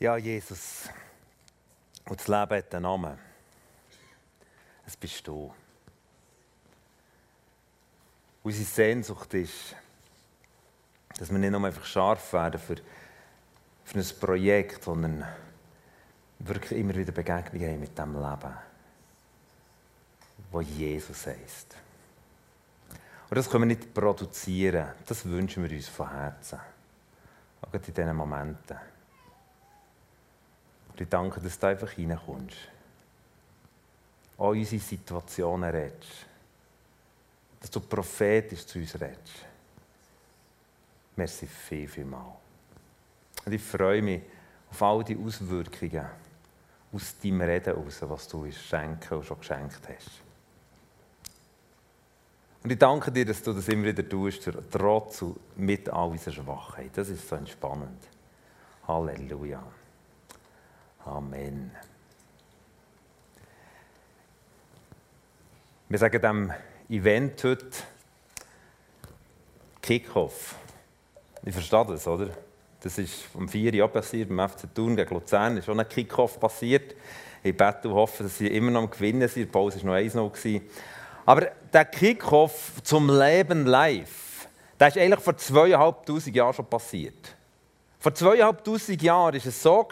Ja, Jesus. Und das Leben hat einen Namen. Es bist du. Unsere Sehnsucht ist, dass wir nicht nur einfach scharf werden für, für ein Projekt, sondern wirklich immer wieder Begegnungen haben mit dem Leben, wo Jesus heißt. Und das können wir nicht produzieren, das wünschen wir uns von Herzen. Auch in diesen Momenten. Ich danke, dass du einfach reinkommst. All unsere Situationen redest. Dass du prophetisch zu uns redest. Merci viel, viel mal. Und ich freue mich auf all die Auswirkungen aus deinem Reden heraus, was du uns schenken und schon geschenkt hast. Und ich danke dir, dass du das immer wieder tust, trotz und mit all unserer Schwachheit. Das ist so entspannend. Halleluja. Amen. Wir sagen dem Event heute Kickoff. Ich verstehe das, oder? Das ist um vier Jahren passiert, beim FC Thun gegen Luzern ist schon ein Kickoff passiert. Ich bete und hoffe, dass sie immer noch am Gewinnen sind. Die Pause war noch 1-0. Aber der Kickoff zum Leben live, der ist eigentlich vor zweieinhalbtausend Jahren schon passiert. Vor zweieinhalbtausend Jahren war es so,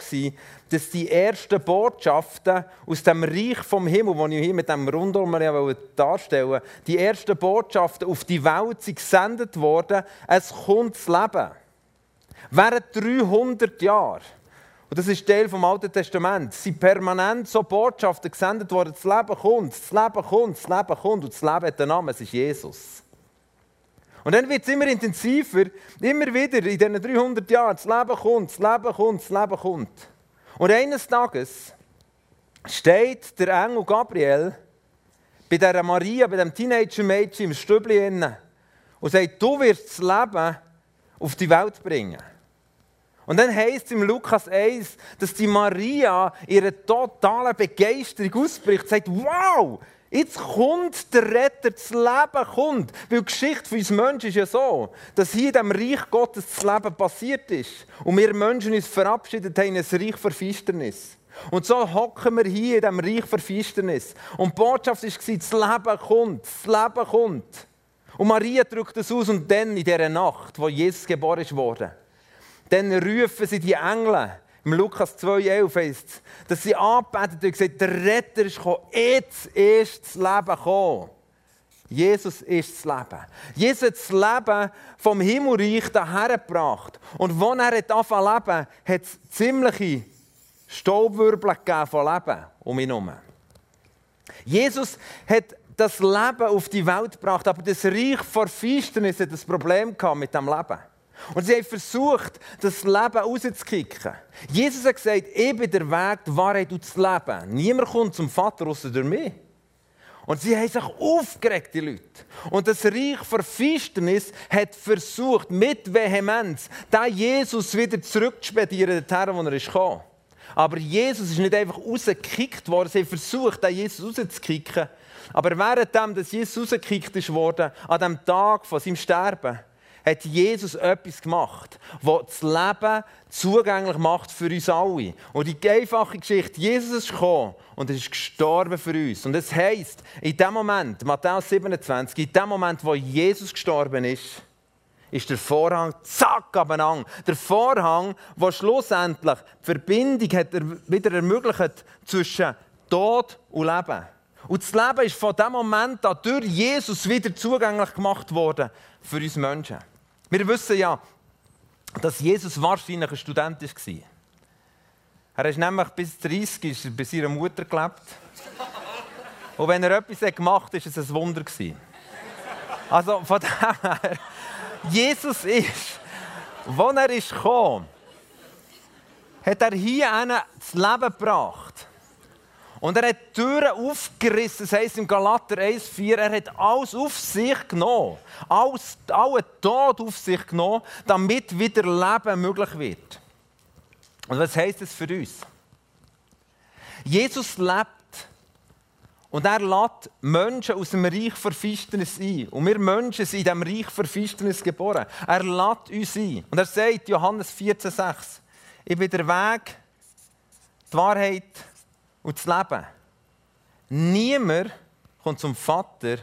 dass die ersten Botschaften aus dem Reich vom Himmel, das ich hier mit dem Rundum darstellen wollte, die ersten Botschaften auf die Welt sind gesendet worden, es kommt das Leben. Während 300 Jahren, und das ist Teil vom Alten Testament, sind permanent so Botschaften gesendet worden, das Leben kommt, das Leben kommt, das Leben kommt, und das Leben hat den Namen, es ist Jesus. Und dann wird es immer intensiver, immer wieder in diesen 300 Jahren, das Leben kommt, das Leben kommt, das Leben kommt. Und eines Tages steht der Engel Gabriel bei dieser Maria, bei dem Teenager-Mädchen im Stübli und sagt, du wirst das Leben auf die Welt bringen. Und dann heißt es im Lukas 1, dass die Maria ihre totale Begeisterung ausbricht, sagt, wow, Jetzt kommt der Retter, das Leben kommt. Weil die Geschichte von uns Menschen ist ja so, dass hier in diesem Reich Gottes das Leben passiert ist. Und wir Menschen uns verabschiedet haben in ein Reich für Finsternis. Und so hocken wir hier in diesem Reich für Finsternis. Und die Botschaft war, das Leben kommt, das Leben kommt. Und Maria drückt es aus und dann in dieser Nacht, wo Jesus geboren wurde, dann rufen sie die Engel im Lukas 2,11 heißt es, dass sie angebetet und gesagt der Retter ist gekommen. Jetzt ist das Leben gekommen. Jesus ist das Leben. Jesus hat das Leben vom Himmelreich daher gebracht. Und als er angefangen zu leben, hat es ziemliche Staubwirbel von Leben um ihn herum. Jesus hat das Leben auf die Welt gebracht, aber das Reich vor Finsternis hat ein Problem mit dem Leben. Und sie haben versucht, das Leben rauszukicken. Jesus hat gesagt, ich bin der Weg, die Wahrheit und das Leben. Niemand kommt zum Vater außer durch mich. Und sie haben sich aufgeregt, die Leute. Und das Reich der Finsternis hat versucht, mit Vehemenz, den Jesus wieder zurückzuspedieren, dorthin, wo er ist gekommen. Aber Jesus ist nicht einfach rausgekickt worden. Sie haben versucht, den Jesus rauszukicken. Aber währenddem, dass Jesus rausgekickt wurde, an dem Tag von seinem Sterben, hat Jesus etwas gemacht, das das Leben zugänglich macht für uns alle. Und die einfache Geschichte, Jesus ist gekommen und er ist gestorben für uns. Und es heisst, in dem Moment, Matthäus 27, in dem Moment, wo Jesus gestorben ist, ist der Vorhang zack abeinander. Der Vorhang, der schlussendlich die Verbindung hat wieder ermöglicht zwischen Tod und Leben. Und das Leben ist von dem Moment an durch Jesus wieder zugänglich gemacht worden für uns Menschen. Wir wissen ja, dass Jesus wahrscheinlich ein Student war. Er ist nämlich bis 30 ist bei seiner Mutter gelebt. Und wenn er etwas gemacht hat, war es ein Wunder. Also von dem her, Jesus ist, als er ist gekommen, hat er hier das Leben gebracht. Und er hat Türen aufgerissen, das heisst im Galater 1,4, er hat alles auf sich genommen, alles, allen Tod auf sich genommen, damit wieder Leben möglich wird. Und was heisst das für uns? Jesus lebt und er lädt Menschen aus dem Reich Finsternis ein. Und wir Menschen sind in diesem Reich Finsternis geboren. Er lädt uns ein. Und er sagt, Johannes 14,6, ich bin der Weg, die Wahrheit und das Leben. Niemand kommt zum Vater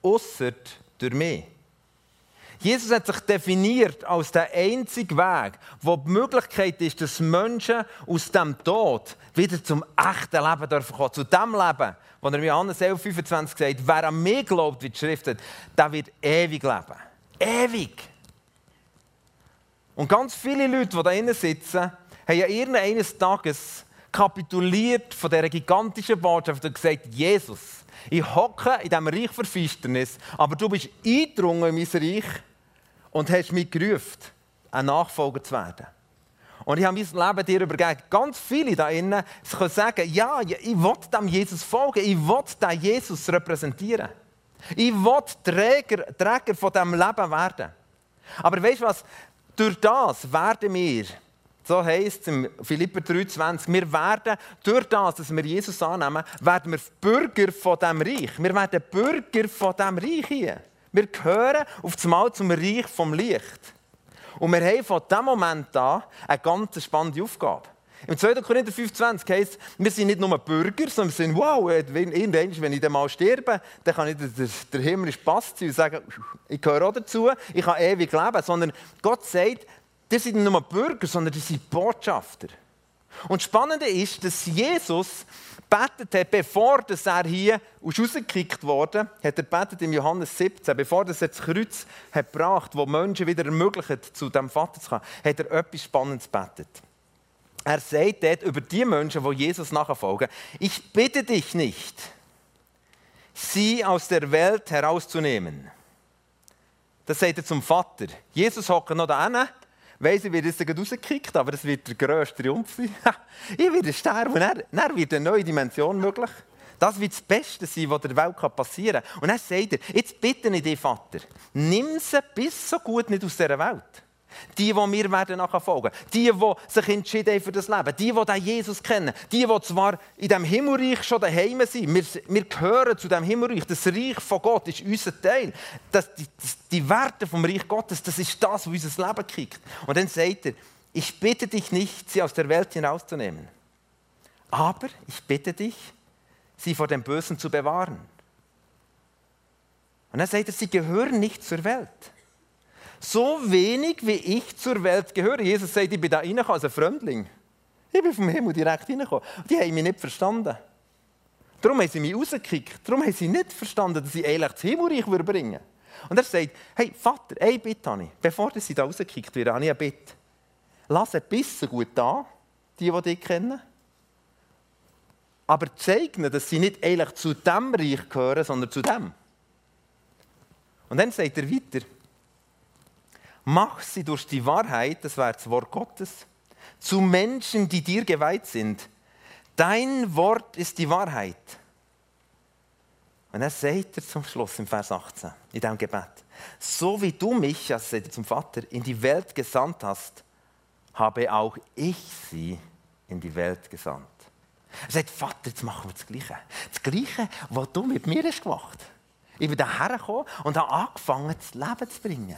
außer durch mich. Jesus hat sich definiert als der einzige Weg, wo die Möglichkeit ist, dass Menschen aus dem Tod wieder zum echten Leben dürfen kommen. Zu dem Leben, wo er in Johannes 11, 25 sagt, wer an mich glaubt, wie die Schrift hat, der wird ewig leben. Ewig. Und ganz viele Leute, die da drinnen sitzen, haben ja irgendeines Tages kapituliert von dieser gigantischen Botschaft und gesagt, Jesus, ich hocke in diesem Reich für Finsternis, aber du bist eingedrungen in mein Reich und hast mich gerufen, ein Nachfolger zu werden. Und ich habe mein Leben dir übergeben. Ganz viele da innen können sagen, ja, ich will dem Jesus folgen, ich will den Jesus repräsentieren. Ich will Träger, Träger von diesem Leben werden. Aber weißt du was? Durch das werden wir, so heißt es im Philipper 3,20, wir werden durch das, dass wir Jesus annehmen, werden wir Bürger von diesem Reich. Wir werden Bürger von diesem Reich hier. Wir gehören auf das Mal zum Reich vom Licht. Und wir haben von diesem Moment an eine ganz spannende Aufgabe. Im 2. Korinther 25 heißt wir sind nicht nur Bürger, sondern wir sind, wow, irgendwann, wenn ich dann mal sterbe, dann kann ich der, der, der himmlische Pass ziehen und sagen, ich gehöre auch dazu, ich kann ewig leben. Sondern Gott sagt, die sind nicht nur Bürger, sondern die sind Botschafter. Und das Spannende ist, dass Jesus betet hat, bevor er hier rausgekickt wurde, hat er betet im Johannes 17, bevor er das Kreuz hat gebracht, wo Menschen wieder ermöglicht, zu dem Vater zu kommen, hat er etwas Spannendes betet. Er sagt dort über die Menschen, die Jesus nachfolgen, ich bitte dich nicht, sie aus der Welt herauszunehmen. Das sagt er zum Vater. Jesus hockt noch da weiss, ich werde jetzt rausgekickt, aber das wird der grösste Triumph sein. ich werde sterben und dann, dann wird eine neue Dimension möglich. Das wird das Beste sein, was der Welt passieren kann. Und dann sagt er, jetzt bitte ich dich, Vater, nimm sie bis so gut nicht aus dieser Welt. Die, die mir werden nachher folgen. Die, die sich entschieden haben für das Leben. Die, die Jesus kennen. Die, die zwar in diesem Himmelreich schon daheim sind. Wir, wir gehören zu diesem Himmelreich. Das Reich von Gott ist unser Teil. Das, die, die Werte vom Reich Gottes, das ist das, was unser Leben kriegt. Und dann sagt er, ich bitte dich nicht, sie aus der Welt hinauszunehmen. Aber ich bitte dich, sie vor dem Bösen zu bewahren. Und dann sagt er, sie gehören nicht zur Welt so wenig wie ich zur Welt gehöre. Jesus sagt, ich bin da reingekommen als ein Fremdling. Ich bin vom Himmel direkt reingekommen. Die haben mich nicht verstanden. Darum haben sie mich rausgekickt. Darum haben sie nicht verstanden, dass ich eigentlich das Himmelreich bringen würde. Und er sagt, hey Vater, ein Bitte habe ich. Bevor sie da rausgekickt werden, habe ich ein Bitte. Lass ein bisschen gut da, die, die dich kennen. Aber zeig ihnen, dass sie nicht eigentlich zu dem Reich gehören, sondern zu dem. Und dann sagt er weiter, Mach sie durch die Wahrheit, das wäre das Wort Gottes, zu Menschen, die dir geweiht sind. Dein Wort ist die Wahrheit. Und er sagt er zum Schluss im Vers 18, in diesem Gebet, so wie du mich, also sagt er zum Vater, in die Welt gesandt hast, habe auch ich sie in die Welt gesandt. Er sagt, Vater, jetzt machen wir das Gleiche. Das Gleiche, was du mit mir hast gemacht hast. Ich bin hierher gekommen und habe angefangen, das Leben zu bringen.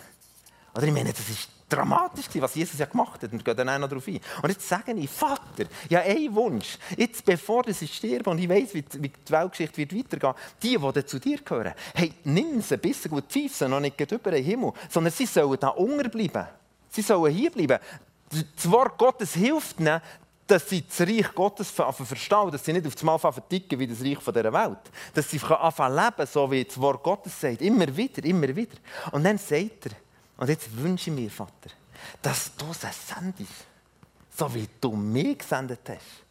Oder ich meine, das ist dramatisch, was Jesus ja gemacht hat. Und wir gehen dann auch darauf ein. Und jetzt sage ich, Vater, ja, ein Wunsch. Jetzt, bevor ich sterbe und ich weiß, wie die Weltgeschichte wird weitergehen die, die zu dir gehören, hey, nimm sie bisschen gut tief, noch nicht über den Himmel, sondern sie sollen da unten bleiben. Sie sollen hier bleiben. Das Wort Gottes hilft ihnen, dass sie das Reich Gottes verstehen, dass sie nicht auf das Mal verticken wie das Reich dieser Welt. Dass sie anfangen leben, so wie das Wort Gottes sagt. Immer wieder, immer wieder. Und dann sagt er, und jetzt wünsche ich mir, Vater, dass du sie sendest, so wie du mich gesendet hast.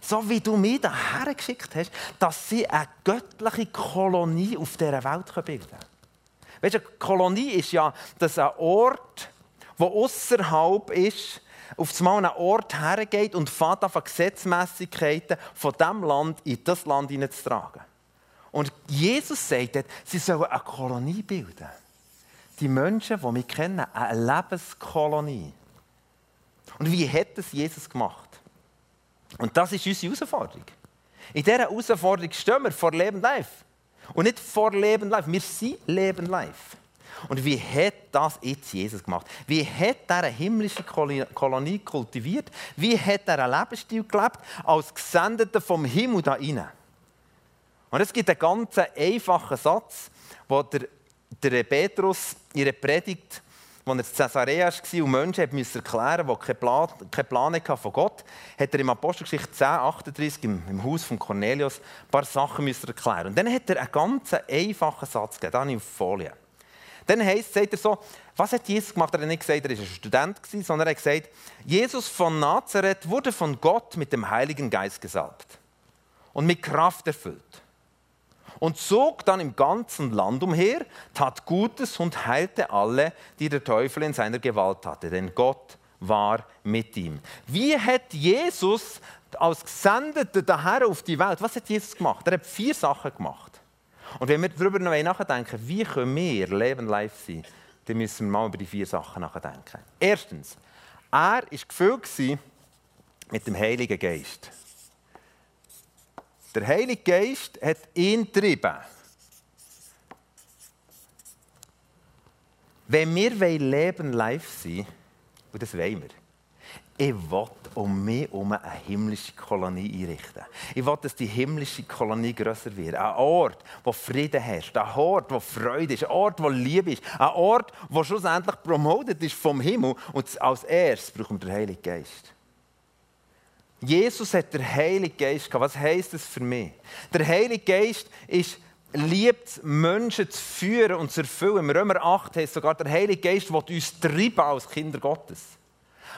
So wie du mich daher geschickt hast, dass sie eine göttliche Kolonie auf dieser Welt bilden können. Weißt du, eine Kolonie ist ja das ein Ort, der außerhalb ist, auf einmal einen Ort hergeht und fährt auf Gesetzmäßigkeiten von diesem Land in das Land hineinzutragen. Und Jesus sagt, sie sollen eine Kolonie bilden die Menschen, die wir kennen, eine Lebenskolonie. Und wie hat das Jesus gemacht? Und das ist unsere Herausforderung. In dieser Herausforderung stehen wir vor Leben live. Und nicht vor Leben live. Wir sind Leben live. Und wie hat das jetzt Jesus gemacht? Wie hat er eine himmlische Kolonie kultiviert? Wie hat er einen Lebensstil gelebt als Gesendeter vom Himmel da rein? Und es gibt einen ganz einfachen Satz, wo der, der Petrus ihre Predigt als er in Caesarea war und Menschen musste erklären die keinen Plan, keinen Plan hatten von Gott, hat er im Apostelgeschichte 10, 38 im, im Haus von Cornelius ein paar Sachen erklären Und dann hat er einen ganz einfachen Satz gegeben, habe ich auf Folie. Dann heisst, sagt er so, was hat Jesus gemacht? Er hat nicht gesagt, er war ein Student, sondern er hat gesagt, Jesus von Nazareth wurde von Gott mit dem Heiligen Geist gesalbt und mit Kraft erfüllt und zog dann im ganzen Land umher, tat Gutes und heilte alle, die der Teufel in seiner Gewalt hatte, denn Gott war mit ihm. Wie hat Jesus als Gesendeter daher auf die Welt, was hat Jesus gemacht? Er hat vier Sachen gemacht. Und wenn wir darüber noch nachdenken, wie können wir Leben live sein, dann müssen wir mal über die vier Sachen nachdenken. Erstens, er war gefüllt mit dem Heiligen Geist. Der Heilige Geist hat ihn getrieben. Wenn wir Leben live sein und das wollen wir, ich will um mich herum eine himmlische Kolonie einrichten. Ich will, dass die himmlische Kolonie grösser wird. Ein Ort, wo Frieden herrscht. Ein Ort, wo Freude ist. Ein Ort, wo Liebe ist. Ein Ort, wo schlussendlich promotet ist vom Himmel. Und als erstes brauchen wir den Heiligen Geist. Jesus hat der Heilige Geist gehabt. Was heisst das für mich? Der Heilige Geist ist liebt Menschen zu führen und zu erfüllen. Im Römer 8 heißt sogar, der Heilige Geist will uns treiben als Kinder Gottes.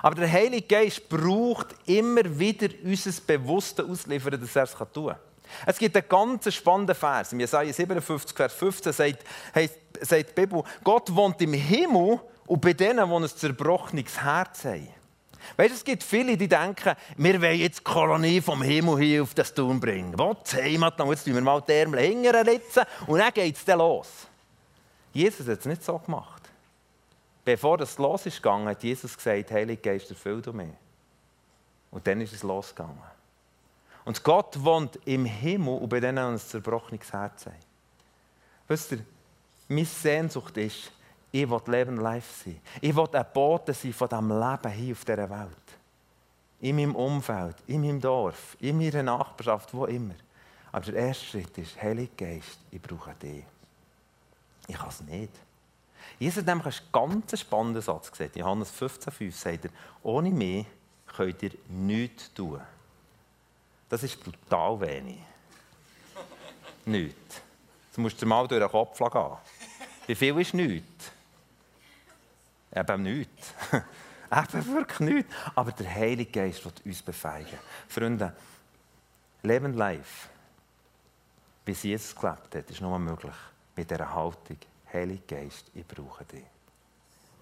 Aber der Heilige Geist braucht immer wieder unser bewusstes Ausliefern, dass er es tun kann. Es gibt einen ganz spannenden Vers. In Jesaja 57, Vers 15 sagt, heißt, sagt die Bibel, Gott wohnt im Himmel und bei denen, die ein zerbrochenes Herz haben. Weißt, es gibt viele, die denken, wir wollen jetzt die Kolonie vom Himmel hier auf das Turm bringen. Was? Heimat, jetzt tun wir mal die Ärmel hinterritzen und dann geht es dann los. Jesus hat es nicht so gemacht. Bevor es losgegangen hat Jesus gesagt, Heilige Geist, erfüll du mich. Und dann ist es losgegangen. Und Gott wohnt im Himmel und bei denen ein zerbrochenes Herz. Wisst ihr, meine Sehnsucht ist, ich will Leben live sein. Ich will ein Bote sein von diesem Leben hier auf dieser Welt. In meinem Umfeld, in meinem Dorf, in meiner Nachbarschaft, wo immer. Aber der erste Schritt ist, Heilige Geist, ich brauche dich. Ich kann es nicht. Jesus hat nämlich einen ganz spannenden Satz gesagt. Johannes 15,5 sagt er, ohne mich könnt ihr nichts tun. Das ist brutal wenig. nichts. Jetzt musst du mal durch den Kopf gehen. Wie viel ist nichts? Eben nichts. Eben wirklich nichts. Aber der Heilige Geist wird uns befeigen. Freunde, Leben live, wie es Jesus gelebt hat, ist nur möglich mit dieser Haltung. Heilige Geist, ich brauche dich.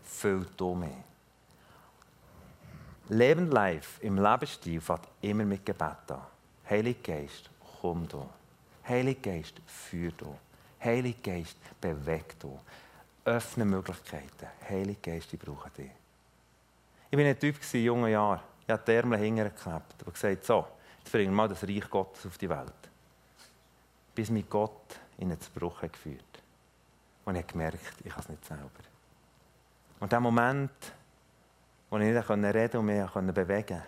Füll du mich. Leben live im Lebensstil fängt immer mit Gebet an. Heilige Geist, komm du. Heilige Geist, führ du. Heilige Geist, beweg du öffne Möglichkeiten. Heilige Geist, ich brauche dich. Ich war ein Typ in jungen Jahren. Ich habe die Ärmel hingeklebt und gesagt, so, jetzt bringen wir mal das Reich Gottes auf die Welt. Bis mich Gott in einen Zerbruch geführt Und ich habe gemerkt, ich kann es nicht selber. Und dem Moment, wo ich nicht reden und mich bewegen konnte,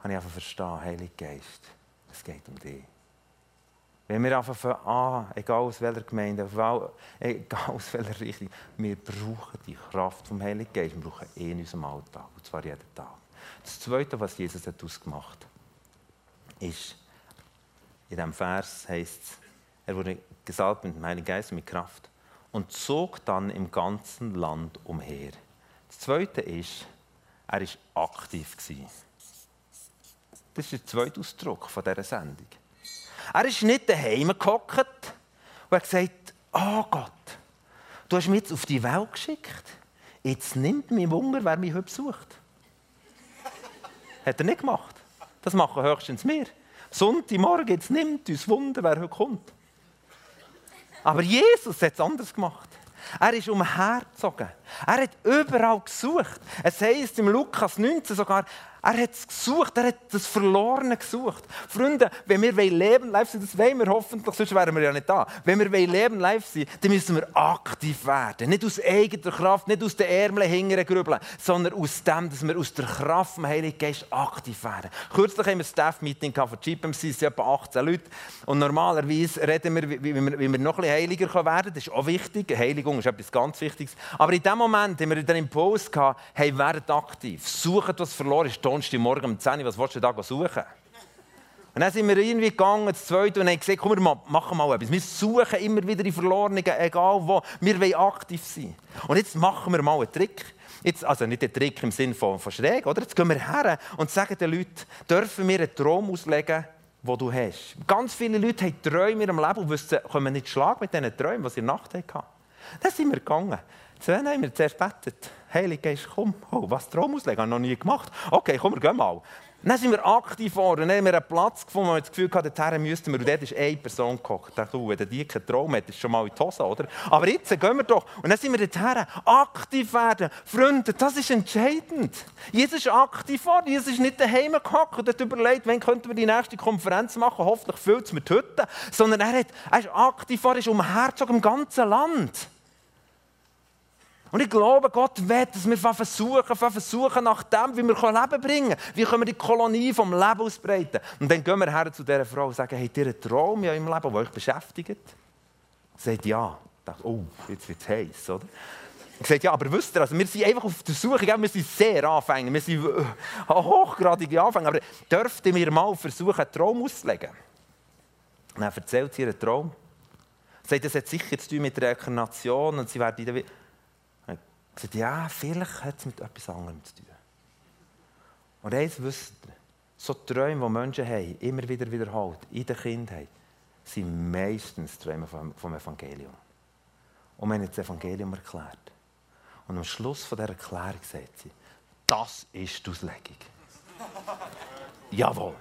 habe ich einfach verstanden, Heilige Geist, es geht um dich. Wenn wir einfach von an, egal aus welcher Gemeinde, egal aus welcher Richtung, wir brauchen die Kraft vom Heiligen Geist. Wir brauchen ihn in unserem Alltag, und zwar jeden Tag. Das Zweite, was Jesus hat ausgemacht hat, ist, in diesem Vers heißt es, er wurde gesalbt mit dem Heiligen Geist mit Kraft und zog dann im ganzen Land umher. Das Zweite ist, er war aktiv. Das ist der zweite Ausdruck dieser Sendung. Er ist nicht daheim gehockt und hat gesagt, oh Gott, du hast mich jetzt auf die Welt geschickt. Jetzt nimmt mich Wunder, wer mich heute besucht. hat er nicht gemacht. Das machen höchstens wir. Sonntagmorgen, jetzt nimmt uns Wunder, wer heute kommt. Aber Jesus hat es anders gemacht. Er ist umhergezogen. Er hat überall gesucht. Es heisst im Lukas 19 sogar, er hat es gesucht, er hat das Verlorene gesucht. Freunde, wenn wir leben live sein, das wollen wir hoffentlich, sonst wären wir ja nicht da. Wenn wir leben live sein, dann müssen wir aktiv werden. Nicht aus eigener Kraft, nicht aus den Ärmeln hingern grübeln, sondern aus dem, dass wir aus der Kraft des Heiligen Geist aktiv werden. Kürzlich haben wir ein Staff-Meeting von GPMC, es sind etwa 18 Leute. Und normalerweise reden wir, wie wir, noch ein bisschen heiliger werden können. Das ist auch wichtig. Heiligung ist etwas ganz Wichtiges. Aber in dem Moment haben wir den Impuls gehabt, hey, werdet aktiv. Sucht, was verloren ist Donnerstagmorgen um 10 Uhr, was willst du da suchen? Und dann sind wir irgendwie gegangen, das zweite, und haben gesagt, komm, wir machen mal etwas. Wir suchen immer wieder die Verlorenen, egal wo. Wir wollen aktiv sein. Und jetzt machen wir mal einen Trick. Jetzt, also nicht einen Trick im Sinne von, von schräg, oder? Jetzt gehen wir her und sagen den Leuten, dürfen wir einen Traum auslegen, den du hast. Ganz viele Leute haben Träume in ihrem Leben und wissen, können nicht schlagen mit diesen Träumen, die sie in der Nacht hatten. Dann sind wir gegangen. Dann haben wir zuerst gebetet. Heilige Geist, komm. Oh, was Traum auslegen? Habe ich noch nie gemacht. Okay, komm, wir gehen mal. Dann sind wir aktiv geworden. Dann haben wir einen Platz gefunden, wo wir das Gefühl hatten, dorthin müssten wir. Und dort ist eine Person gekocht. Ich dachte, wenn die keinen Traum hat, ist schon mal in die Hose, oder? Aber jetzt gehen wir doch. Und dann sind wir dorthin. Aktiv werden. Freunde, das ist entscheidend. Jesus ist aktiv geworden. Jesus ist nicht daheim gehockt und hat überlegt, wann könnten wir die nächste Konferenz machen. Hoffentlich füllt es mit Hütten. Sondern er, hat, er ist aktiv geworden, ist umhergezogen im ganzen Land. Und ich glaube, Gott will, dass wir versuchen, versuchen nach dem, wie wir Leben bringen können. Wie können wir die Kolonie vom Leben ausbreiten? Und dann gehen wir her zu dieser Frau und sagen, habt ihr einen Traum in eurem Leben, der euch beschäftigt? Sie sagt, ja. Ich dachte, oh, jetzt wird es heiß, oder? Ich sagte, ja, aber wisst ihr, also wir sind einfach auf der Suche, wir sind sehr Anfänger, wir sind äh, hochgradige Anfänger, aber dürft ihr mir mal versuchen, einen Traum auszulegen? Und dann erzählt sie ihren Traum. Sie sagt, das hat sicher zu tun mit der Inkarnation und sie werden wieder gesagt, ja, vielleicht hat es mit etwas anderem zu tun. Und eins wisst ihr, so Träume, die Menschen haben, immer wieder wiederholt, in der Kindheit, sind meistens Träume vom Evangelium. Und wir haben das Evangelium erklärt. Und am Schluss von dieser Erklärung sagt sie, das ist die Auslegung. Jawohl.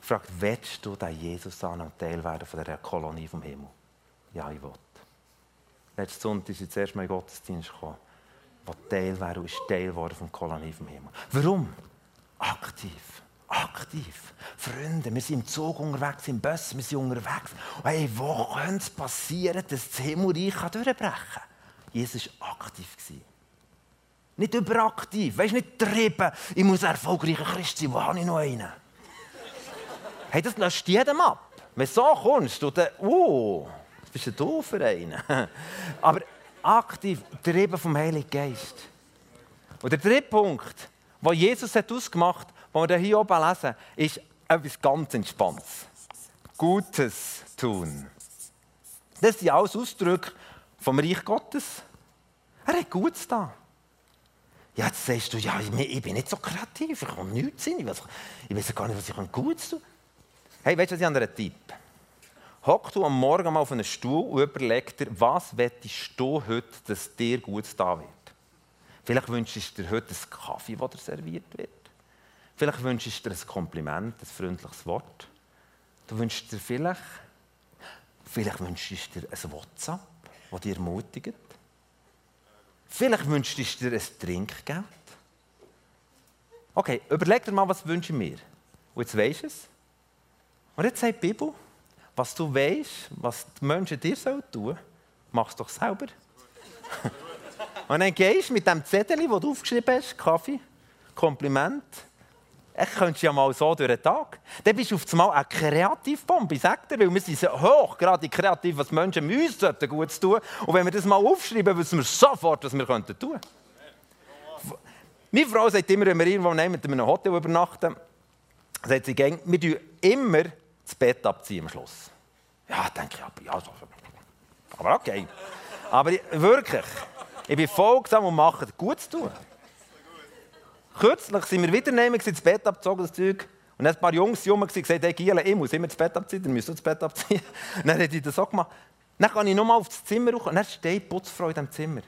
Fragt, willst du den Jesus an und Teil werden von dieser Kolonie vom Himmel? Ja, ich will. Letzten Sonntag ist jetzt erst mal in den Gottesdienst gekommen, der Teil wäre und ist Teil geworden vom Kolonie vom Himmel. Warum? Aktiv. Aktiv. Freunde, wir sind im Zug unterwegs, im Bus, wir sind unterwegs. Hey, wo könnte es passieren, dass das Himmelreich durchbrechen kann? Jesus war aktiv. Nicht überaktiv, weißt nicht treiben, ich muss erfolgreicher Christ sein, wo habe ich noch einen? hey, das lässt jedem ab. Wenn du so kommst, du dann, uh, bist ein doofer einer. Aber aktiv getrieben vom Heiligen Geist. Und der dritte Punkt, den Jesus ausgemacht hat, den wir hier oben lesen, ist etwas ganz Entspanntes. Gutes tun. Das sind alles Ausdrücke vom Reich Gottes. Er hat Gutes da. Ja, jetzt sagst du, ja, ich bin nicht so kreativ, ich kann nichts sein, ich weiß, gar nicht, was ich Gutes tun kann. Hey, weißt du, was ich an einen Tipp? Hock du am Morgen mal auf einen Stuhl und überleg dir, was willst du heute, dass dir gut da wird. Vielleicht wünschst du dir heute einen Kaffee, der dir serviert wird. Vielleicht wünschst du dir ein Kompliment, ein freundliches Wort. Du wünschst dir vielleicht, vielleicht wünschst du dir ein WhatsApp, das dich ermutigt. Vielleicht wünschst du dir ein Trinkgeld. Okay, überleg dir mal, was wünsche ich mir. Und jetzt weisst du es. Und jetzt sagt die Bibel, was du weißt, was die Menschen dir tun sollen, machst du doch selber. Und dann gehst du mit dem Zettel, den du aufgeschrieben hast, Kaffee, Kompliment, ich könnte ja mal so durch den Tag. Dann bist du auf einmal eine Kreativbombe, sagt er, weil wir sind hoch, gerade kreativ, was Menschen uns gut tun. Und wenn wir das mal aufschreiben, wissen wir sofort, was wir tun könnten. Meine Frau sagt immer, wenn wir irgendwo mit einem Hotel übernachten, sagt sie, wir tun immer das Bett abziehen am Schluss. Ja, denke ich, ja, so. aber okay. Aber wirklich, ich bin folgsam und mache gut zu tun. Kürzlich sind wir wieder nehmen, das Bett abgezogen, das Zeug. Und dann ein paar Jungs rum gesagt, hey Giele, ich muss immer das Bett abziehen, dann müsst ihr das Bett abziehen. Dann hat ich das so gemacht. Dann kann ich nochmal aufs Zimmer rauf und dann steht die Putzfrau in diesem Zimmer.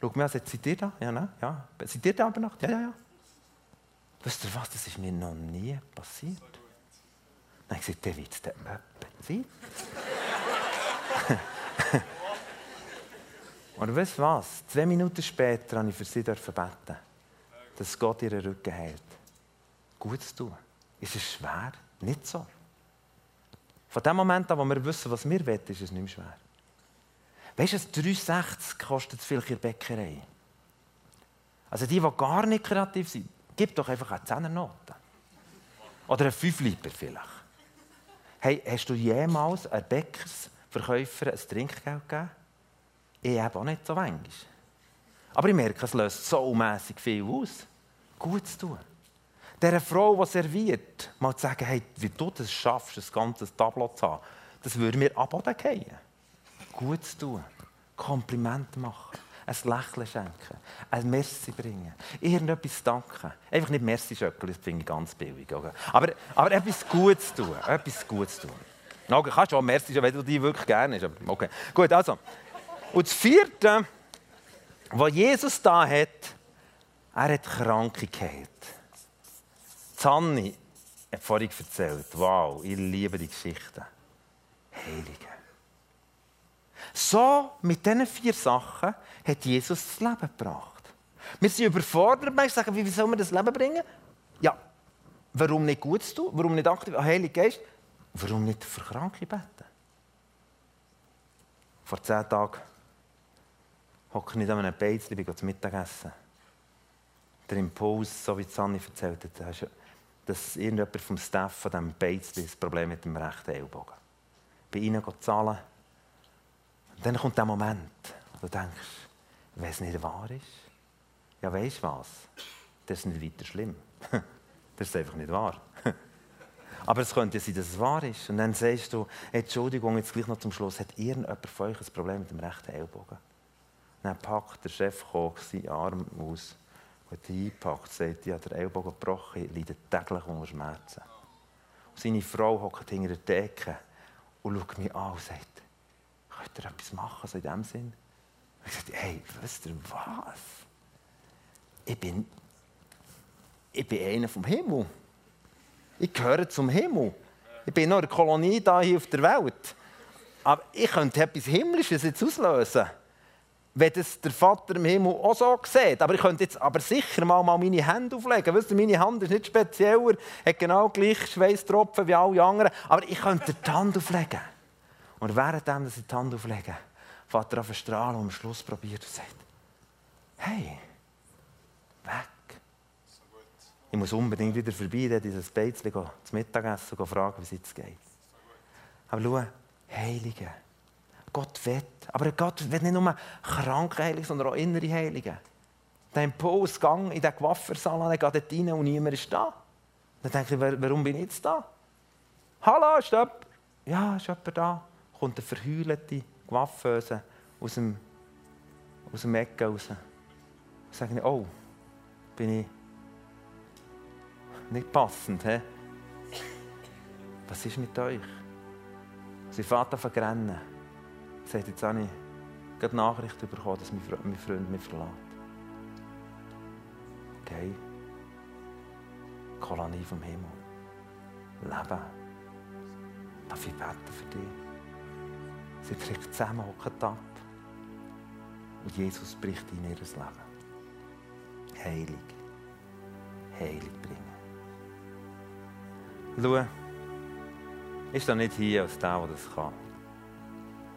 Schau mir an, seid ihr da? Ja, ne? Ja. Seid ihr da über Nacht? Ja, ja, ja. Wisst ihr was, das ist mir noch nie passiert. Dann habe ich gesagt, der es dann sein. Und weißt du was? Zwei Minuten später habe ich für sie beten, dass Gott ihren Rücken hält. Zu tun. Ist es schwer? Nicht so. Von dem Moment an, wo wir wissen, was wir wollen, ist es nicht mehr schwer. Weißt du, 3,60 kostet es vielleicht in der Bäckerei. Also die, die gar nicht kreativ sind, gib doch einfach eine 10er Note. Oder eine 5 Liter vielleicht. Hey, hast du jemals einem Bäckersverkäufer ein Trinkgeld gegeben? Ich habe auch nicht so wenig. Aber ich merke, es löst so mässig viel aus. Gut zu tun. Dieser Frau, die serviert, mal zu sagen, hey, wie du das schaffst, das ganze Tableau zu haben, das würde mir ab gehen. Gut zu tun. Komplimente machen. Ein Lächeln schenken. Ein Merci bringen. Irgendetwas danken. Einfach nicht Merci schöckeln, das finde ich ganz billig. Okay? Aber, aber etwas Gutes tun. Etwas Gutes tun. Okay, kannst du auch Merci, wenn du die wirklich gerne hast. Okay. Gut, also. Und das Vierte, was Jesus da hat, er hat Kranke geheilt. Zanni hat vorhin erzählt, wow, ich liebe die Geschichte. Heilige. So, mit diesen vier Sachen hat Jesus das Leben gebracht. Wir sind überfordert, wir sagen, wie soll man das Leben bringen? Ja, warum nicht gut tun? Warum nicht aktiv? Heilige Geist, warum nicht für Kranke beten? Vor zehn Tagen hocke ich an einem Beizli, bin zum Mittagessen. Der Impuls, so wie Sanni erzählt hat, dass irgendjemand vom Staff von diesem Beizli das Problem mit dem rechten Ellbogen. Bei ihnen zahlen. Dann kommt der Moment, wo du denkst, wenn es nicht wahr ist, ja, weißt du was? Das ist nicht weiter schlimm. Das ist einfach nicht wahr. Aber es könnte sein, dass es wahr ist. Und dann sagst du, Entschuldigung, jetzt gleich noch zum Schluss, hat irgendjemand von euch ein Problem mit dem rechten Ellbogen? Dann packt der Chefkoch seinen Arm aus und einpackt, sagt, habe den Ellbogen gebrochen, ich leide täglich unter Schmerzen. Und seine Frau hockt hinter der Decke und schaut mich an und sagt, könnt ihr etwas machen, so in dem Sinn? Und ich sagte, hey, wisst ihr was? Ich bin, ich bin einer vom Himmel. Ich gehöre zum Himmel. Ich bin noch eine Kolonie da hier auf der Welt. Aber ich könnte etwas Himmlisches jetzt auslösen wenn das der Vater im Himmel auch so sieht. Aber ich könnte jetzt aber sicher mal, mal meine Hände auflegen. Weißt du, meine Hand ist nicht spezieller, hat genau gleich Schweißtropfen wie alle anderen. Aber ich könnte die Hand auflegen. Und währenddem, dass ich die Hand auflege, fährt er auf den Strahl und am Schluss probiert und sagt, hey, weg. Ich muss unbedingt wieder vorbei, dieses Beizli zum Mittagessen und fragen, wie es jetzt geht. Aber schau, Heilige, Gott will. Aber Gott will nicht nur kranke Heilige, sondern auch innere Heilige. Der Impulsgang in den Coiffeursalon, er geht dort rein und niemand ist da. Dann denke ich, warum bin ich jetzt da? Hallo, ist? Ja, ist jemand da? Kommt eine verheulte Coiffeuse aus dem, aus dem Ecke raus. Dann sage ich, oh, bin ich nicht passend, he? Was ist mit euch? Sie fährt an rennen sagt, jetzt habe ich gerade Nachricht bekommen, dass mein Freund mich verlässt. Okay. Kolonie vom Himmel. Leben. Darf ich beten für dich? Sie kriegt zusammen, hockt ab. Und Jesus bricht in ihr Leben. Heilig. Heilig bringen. Schau, ist da nicht hier als der, der das kann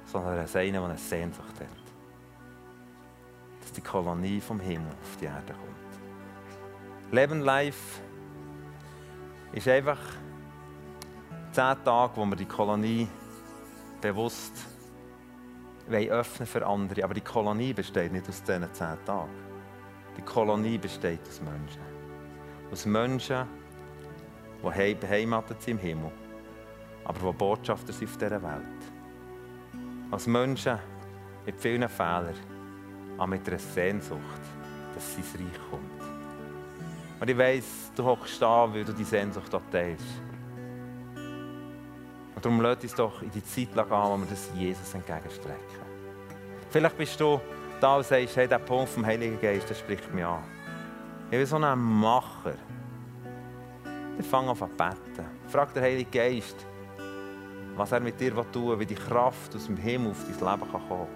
sondern als einer, der eine Sehnsucht hat. Dass die Kolonie vom Himmel auf die Erde kommt. Leben Life ist einfach zehn Tage, wo wir die Kolonie bewusst öffnen für andere. Aber die Kolonie besteht nicht aus diesen zehn Tagen. Die Kolonie besteht aus Menschen. Aus Menschen, die beheimatet sind im Himmel, aber die Botschafter sind auf dieser Welt als Menschen mit vielen Fehlern, aber mit einer Sehnsucht, dass sein Reich kommt. Und ich weiss, du hockst da, weil du die Sehnsucht teilst. Darum lädt uns doch in die Zeit gehen, wo wir das Jesus entgegenstrecken. Vielleicht bist du da und sagst, hey, der Punkt vom Heiligen Geist, der spricht mich an. Ich bin so ein Macher. Dann fang an zu beten. Frag den Heiligen Geist, was er mit dir tun will, wie die Kraft aus dem Himmel auf dein Leben kann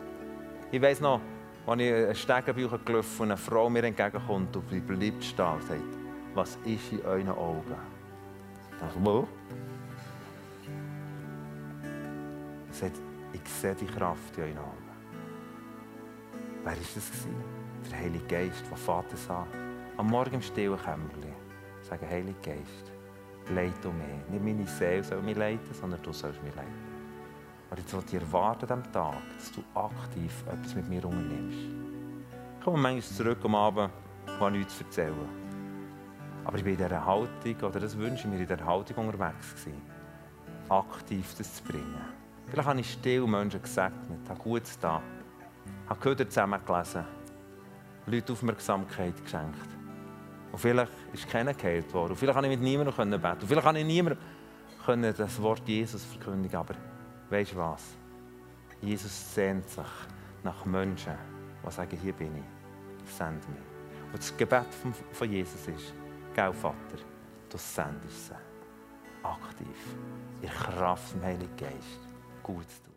Ich weiss noch, als ich einen Stegenbücher gelaufen und eine Frau mir entgegenkommt und bleibt stehen und sagt, was ist in euren Augen? Ich dachte, wo? Sagt, ich sehe die Kraft in euren Augen. Wer war das? Der Heilige Geist, der Vater sagt, am Morgen im stillen Kämmerchen, sagen, Heilige Geist, leite du mich. Nicht meine Seele soll mich leiten, sondern du sollst mich leiten. Und jetzt will ich erwarten diesem Tag, dass du aktiv etwas mit mir unternimmst. Ich komme manchmal zurück am Abend und habe nichts zu erzählen. Aber ich bin in dieser Haltung, oder das wünsche ich mir, in dieser Haltung unterwegs gewesen. Aktiv das zu bringen. Vielleicht habe ich still Menschen gesegnet, habe Gutes da, habe Köder zusammengelesen, Leute Aufmerksamkeit geschenkt. Und vielleicht ist keiner geheilt worden. Und vielleicht habe ich mit niemandem beten. Und vielleicht kann ich niemandem das Wort Jesus verkündigen. Aber weißt du was? Jesus sehnt sich nach Menschen, die sagen, hier bin ich, send mich. Und das Gebet von Jesus ist, gell Vater, du sendest sie aktiv, in Kraft des Heiligen Geist, gut zu tun.